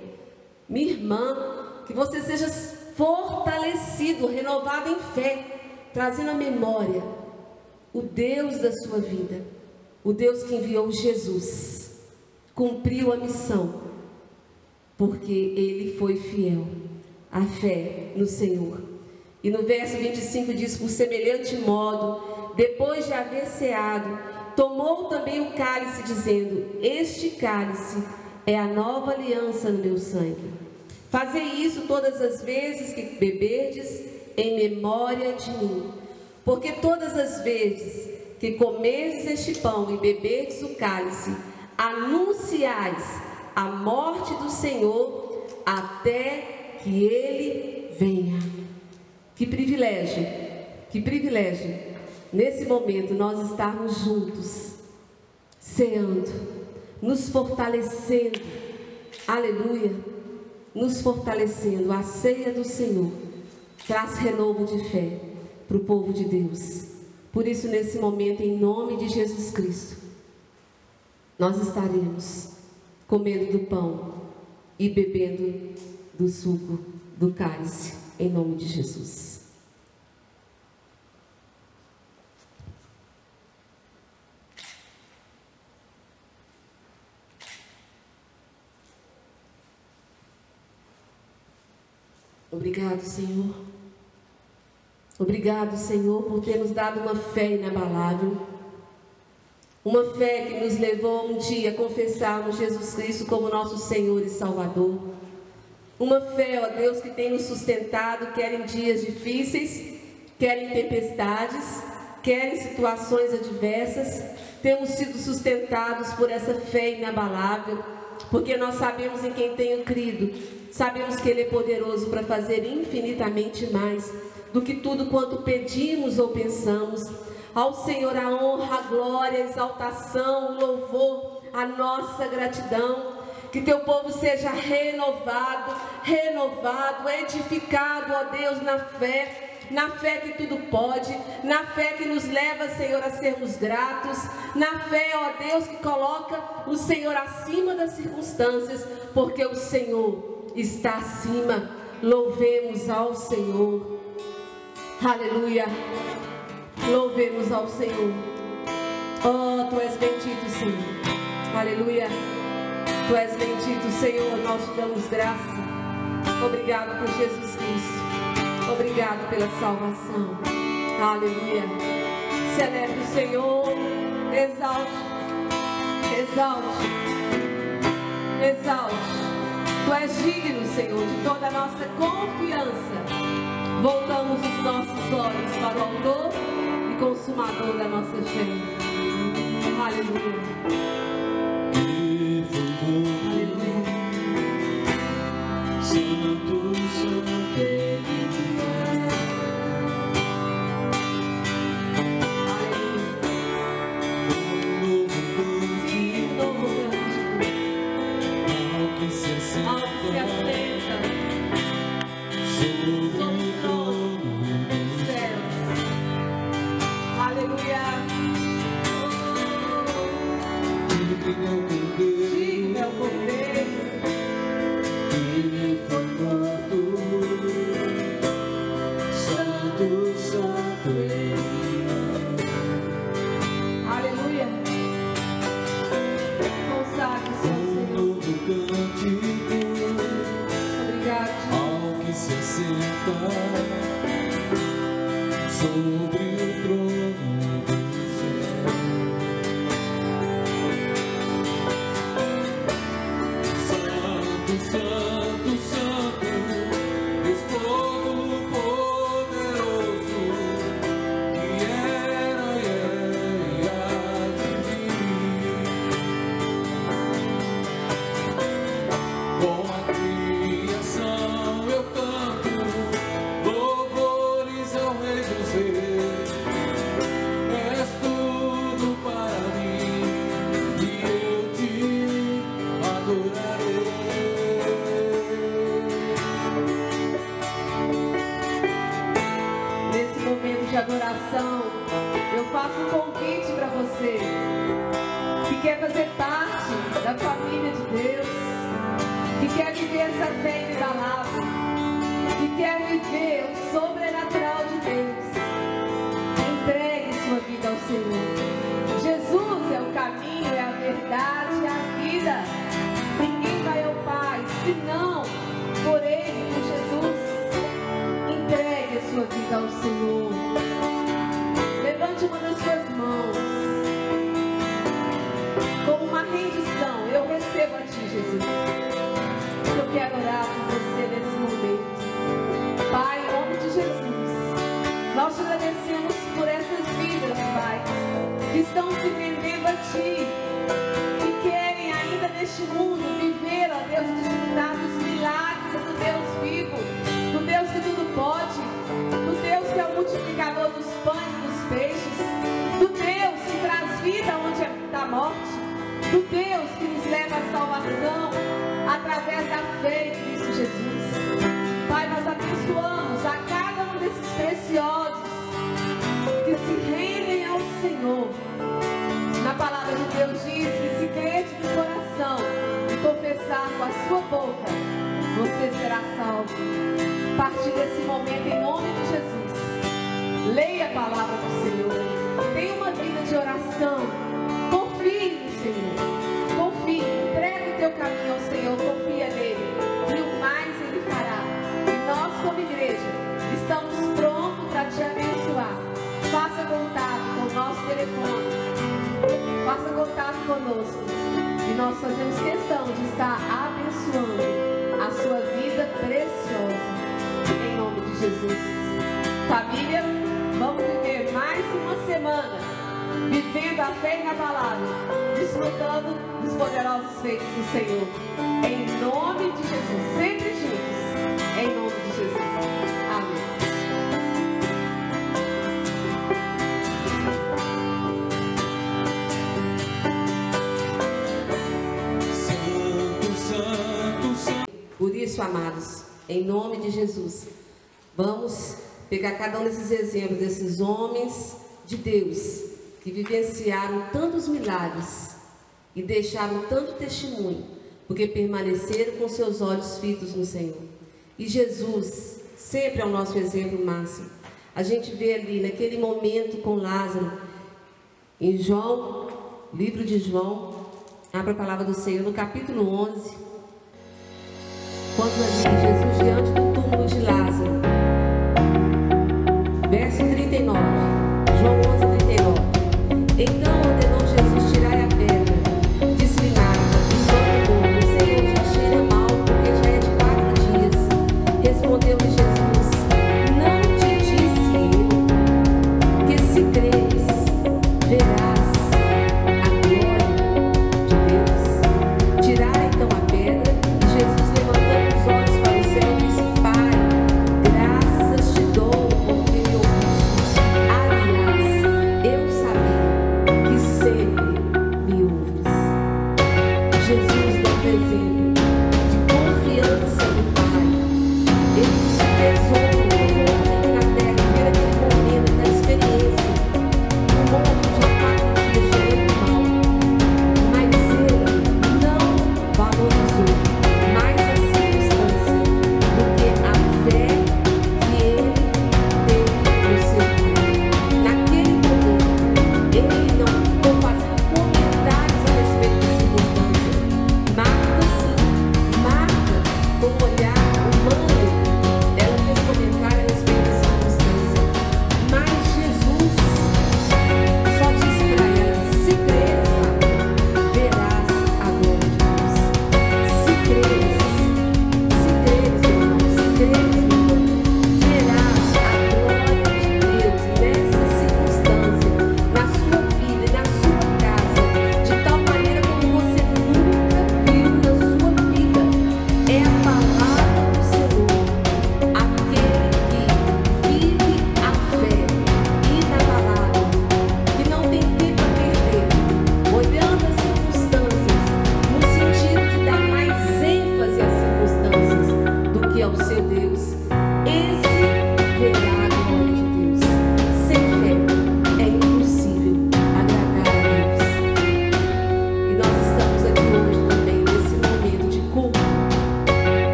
minha irmã, que você seja fortalecido, renovado em fé, trazendo à memória o Deus da sua vida, o Deus que enviou Jesus, cumpriu a missão, porque ele foi fiel à fé no Senhor. E no verso 25 diz: Por semelhante modo, depois de haver ceado, tomou também o cálice, dizendo: Este cálice é a nova aliança no meu sangue. Fazei isso todas as vezes que beberdes, em memória de mim. Porque todas as vezes que comerdes este pão e beberdes o cálice, anunciais a morte do Senhor até que ele venha. Que privilégio, que privilégio, nesse momento nós estarmos juntos, ceando, nos fortalecendo, aleluia nos fortalecendo. A ceia do Senhor traz renovo de fé para o povo de Deus. Por isso, nesse momento, em nome de Jesus Cristo, nós estaremos comendo do pão e bebendo do suco do cálice, em nome de Jesus. Obrigado, Senhor. Obrigado, Senhor, por ter nos dado uma fé inabalável. Uma fé que nos levou um dia a confessarmos Jesus Cristo como nosso Senhor e Salvador. Uma fé, ó Deus, que tem nos sustentado, quer em dias difíceis, quer em tempestades, quer em situações adversas. Temos sido sustentados por essa fé inabalável, porque nós sabemos em quem tenho crido Sabemos que Ele é poderoso para fazer infinitamente mais do que tudo quanto pedimos ou pensamos. Ao Senhor a honra, a glória, a exaltação, o louvor, a nossa gratidão. Que teu povo seja renovado, renovado, edificado, ó Deus, na fé na fé que tudo pode, na fé que nos leva, Senhor, a sermos gratos, na fé, ó Deus, que coloca o Senhor acima das circunstâncias, porque o Senhor está acima. Louvemos ao Senhor. Aleluia. Louvemos ao Senhor. Oh, tu és bendito, Senhor. Aleluia. Tu és bendito, Senhor. Nós te damos graça. Obrigado por Jesus Cristo. Obrigado pela salvação. Aleluia. Celebre o Senhor. Exalte. Exalte. Exalte. Tu és digno, Senhor, de toda a nossa confiança. Voltamos os nossos olhos para o autor e consumador da nossa fé. Aleluia. um convite para você que quer fazer parte da família de Deus, que quer viver essa fé inabalável, que quer viver o sobrenatural de Deus. Entregue sua vida ao Senhor. Jesus é o caminho, é a verdade, é a vida. Ninguém vai ao Pai se não por Ele, por Jesus. Entregue a sua vida ao Senhor. Jesus. Eu quero orar por você nesse momento. Pai, em nome de Jesus, nós te agradecemos por essas vidas, Pai, que estão se rendendo a Ti, que querem ainda neste mundo viver, ó Deus, desfrutar dos milagres do Deus vivo, do Deus que tudo pode, do Deus que é o multiplicador dos pães e dos peixes, do Deus que traz vida onde está a morte do Deus que nos leva à salvação através da fé em Cristo Jesus. Pai, nós abençoamos a cada um desses preciosos que se rendem ao Senhor. Na palavra de Deus diz que se crer de coração e confessar com a sua boca, você será salvo. A partir desse momento, em nome de Jesus, leia a palavra do Senhor. Tenha uma vida de oração Senhor. Confie, entrega o teu caminho ao Senhor, confia nele. E o mais ele fará. E nós, como igreja, estamos prontos para te abençoar. Faça contato com o nosso telefone. Faça contato conosco. E nós fazemos questão de estar abençoando a sua vida preciosa. Em nome de Jesus. Família, vamos viver mais uma semana vivendo a fé na palavra, desfrutando dos poderosos feitos do Senhor. Em nome de Jesus, sempre juntos. Em nome de Jesus. Amém. Por isso, amados, em nome de Jesus, vamos pegar cada um desses exemplos, desses homens de Deus, que vivenciaram tantos milagres e deixaram tanto testemunho, porque permaneceram com seus olhos fitos no Senhor. E Jesus sempre é o nosso exemplo máximo. A gente vê ali naquele momento com Lázaro, em João, livro de João, abra a palavra do Senhor, no capítulo 11, quando ali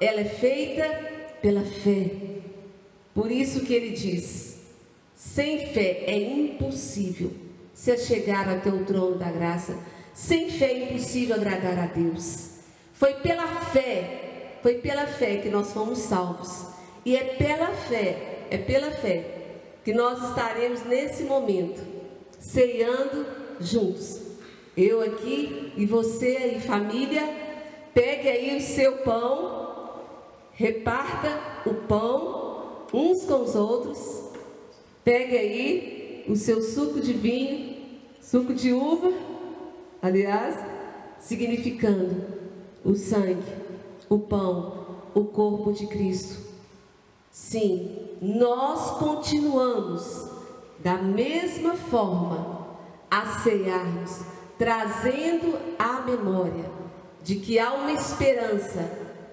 ela é feita pela fé. Por isso que ele diz: sem fé é impossível se chegar até o trono da graça. Sem fé é impossível agradar a Deus. Foi pela fé, foi pela fé que nós fomos salvos. E é pela fé, é pela fé que nós estaremos nesse momento ceando juntos. Eu aqui e você aí, família, pegue aí o seu pão, reparta o pão uns com os outros. Pegue aí o seu suco de vinho, suco de uva, aliás, significando o sangue, o pão, o corpo de Cristo. Sim, nós continuamos da mesma forma a cearmos, trazendo a memória de que há uma esperança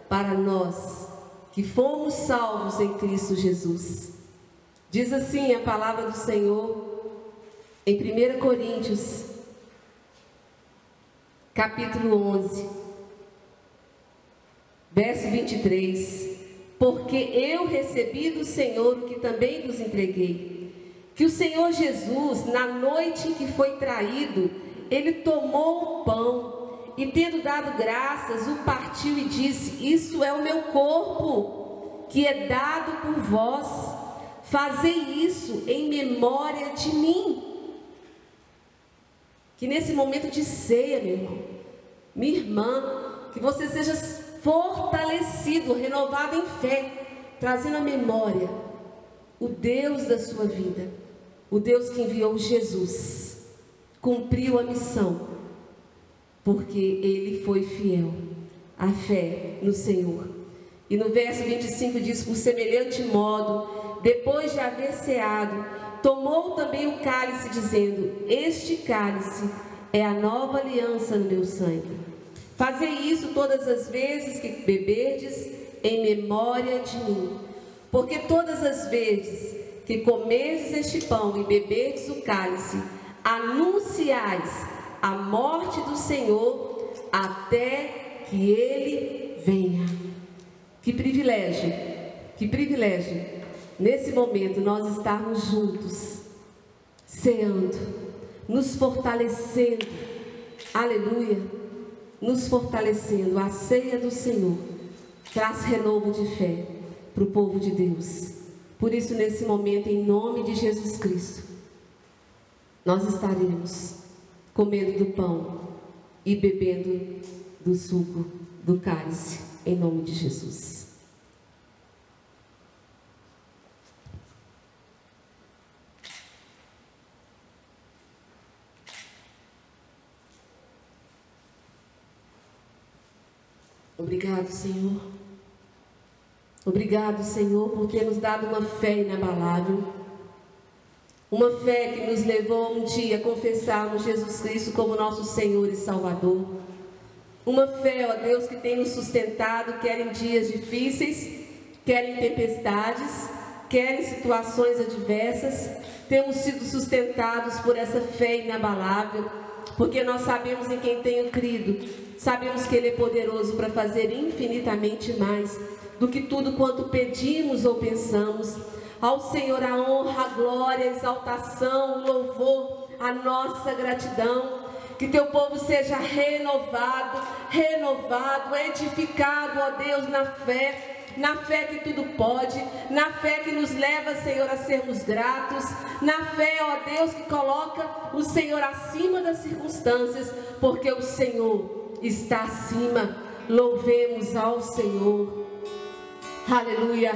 para nós que fomos salvos em Cristo Jesus. Diz assim a palavra do Senhor em 1 Coríntios, capítulo 11, verso 23. Porque eu recebi do Senhor o que também vos entreguei. Que o Senhor Jesus, na noite em que foi traído, ele tomou o pão e, tendo dado graças, o partiu e disse: Isso é o meu corpo, que é dado por vós. Fazei isso em memória de mim. Que nesse momento de ceia, meu irmão, minha irmã, que você seja fortalecido, renovado em fé, trazendo à memória o Deus da sua vida, o Deus que enviou Jesus, cumpriu a missão, porque ele foi fiel à fé no Senhor. E no verso 25 diz: Por semelhante modo, depois de haver ceado, tomou também o cálice, dizendo: Este cálice é a nova aliança no meu sangue. Fazei isso todas as vezes que beberdes em memória de mim. Porque todas as vezes que comerdes este pão e beberdes o cálice, anunciais a morte do Senhor até que ele venha. Que privilégio, que privilégio, nesse momento nós estarmos juntos, ceando, nos fortalecendo, aleluia, nos fortalecendo. A ceia do Senhor traz renovo de fé para o povo de Deus. Por isso, nesse momento, em nome de Jesus Cristo, nós estaremos comendo do pão e bebendo do suco do cálice, em nome de Jesus. Obrigado, Senhor. Obrigado, Senhor, por ter nos dado uma fé inabalável. Uma fé que nos levou um dia a confessarmos Jesus Cristo como nosso Senhor e Salvador. Uma fé, ó Deus, que tem nos sustentado, quer em dias difíceis, quer em tempestades, quer em situações adversas. Temos sido sustentados por essa fé inabalável, porque nós sabemos em quem tenho crido. Sabemos que Ele é poderoso para fazer infinitamente mais do que tudo quanto pedimos ou pensamos. Ao Senhor a honra, a glória, a exaltação, o louvor, a nossa gratidão. Que teu povo seja renovado, renovado, edificado, ó Deus, na fé na fé que tudo pode, na fé que nos leva, Senhor, a sermos gratos, na fé, ó Deus, que coloca o Senhor acima das circunstâncias, porque o Senhor está acima. Louvemos ao Senhor. Aleluia.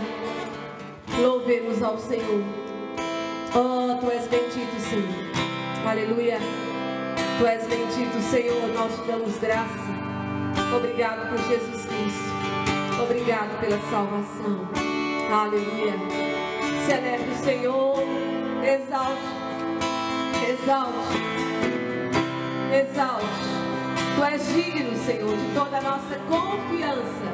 Louvemos ao Senhor. Oh, tu és bendito, Senhor. Aleluia. Tu és bendito, Senhor. Nós te damos graça. Obrigado por Jesus Cristo. Obrigado pela salvação. Aleluia. Celebre o Senhor. Exalte. Exalte. Exalte. Tu és digno, Senhor, de toda a nossa confiança.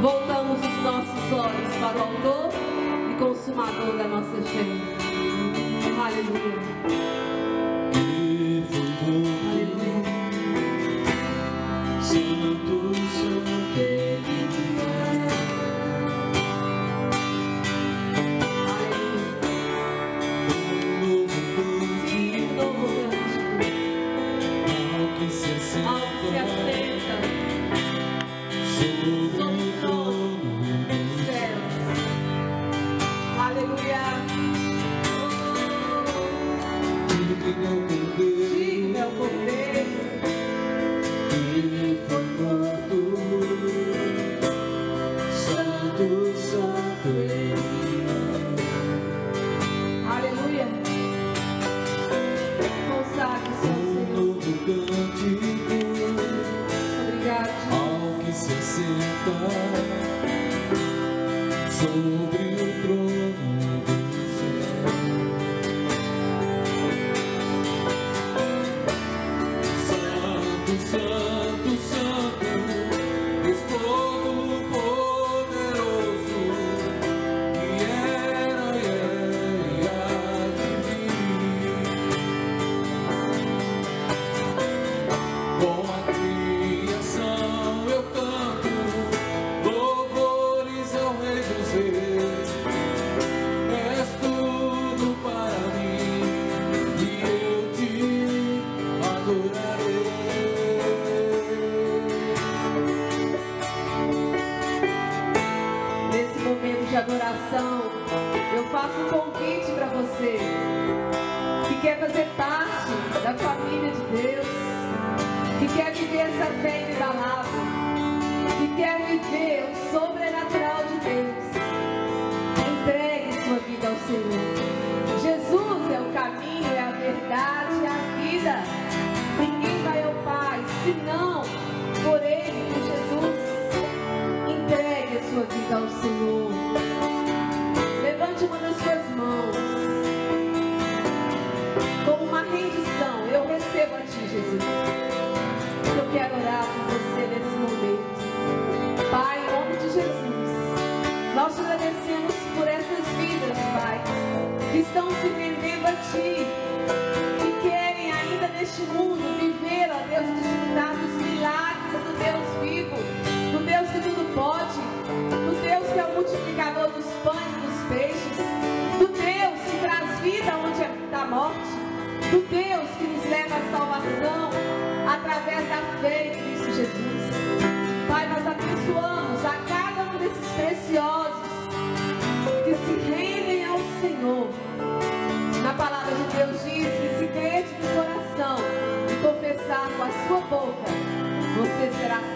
Voltamos os nossos olhos para o autor e consumador da nossa fé. Aleluia.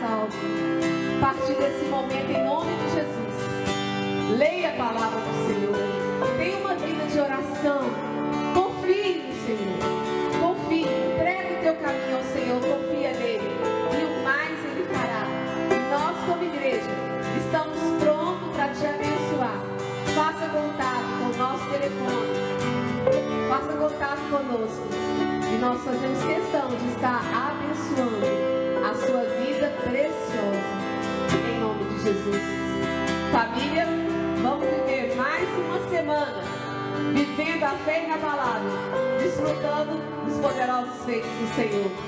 Salve, A partir desse momento, em nome de Jesus, leia a palavra do Senhor. Tenha uma vida de oração. fé inabalável, desfrutando dos poderosos feitos do Senhor.